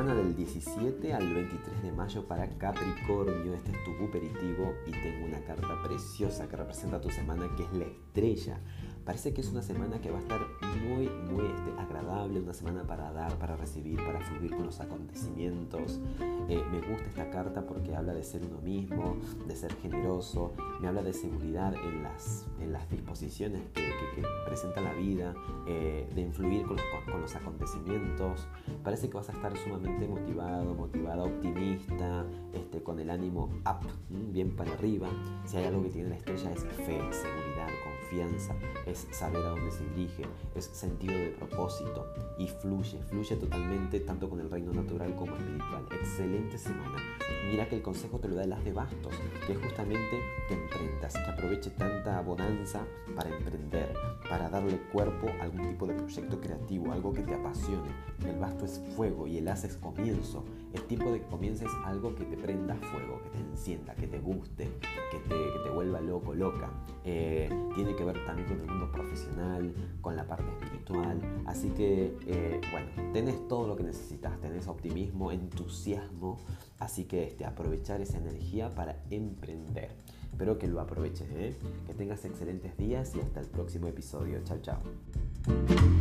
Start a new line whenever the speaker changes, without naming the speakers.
semana del 17 al 23 de mayo para Capricornio, este es tu buperitivo y tengo una carta preciosa que representa tu semana que es la estrella. Parece que es una semana que va a estar muy agradable, una semana para dar, para recibir, para fluir con los acontecimientos. Eh, me gusta esta carta porque habla de ser uno mismo, de ser generoso, me habla de seguridad en las, en las disposiciones que, presenta la vida, eh, de influir con los, con los acontecimientos. Parece que vas a estar sumamente motivado, motivada, optimista, este, con el ánimo up, bien para arriba. Si hay algo que tiene la estrella es fe, seguridad, confianza, es saber a dónde se dirige, es sentido de propósito y fluye, fluye totalmente tanto con el reino natural como espiritual. Excelente semana. Mira que el consejo te lo da el as de bastos, que es justamente que emprendas, que aproveche tanta bonanza para emprender, para darle cuerpo a algún tipo de proyecto creativo, algo que te apasione. El basto es fuego y el as es comienzo. Es tiempo de que comiences algo que te que te encienda, que te guste, que te, que te vuelva loco, loca. Eh, tiene que ver también con el mundo profesional, con la parte espiritual. Así que, eh, bueno, tenés todo lo que necesitas, tenés optimismo, entusiasmo. Así que este, aprovechar esa energía para emprender. Espero que lo aproveches, ¿eh? que tengas excelentes días y hasta el próximo episodio. Chao, chao.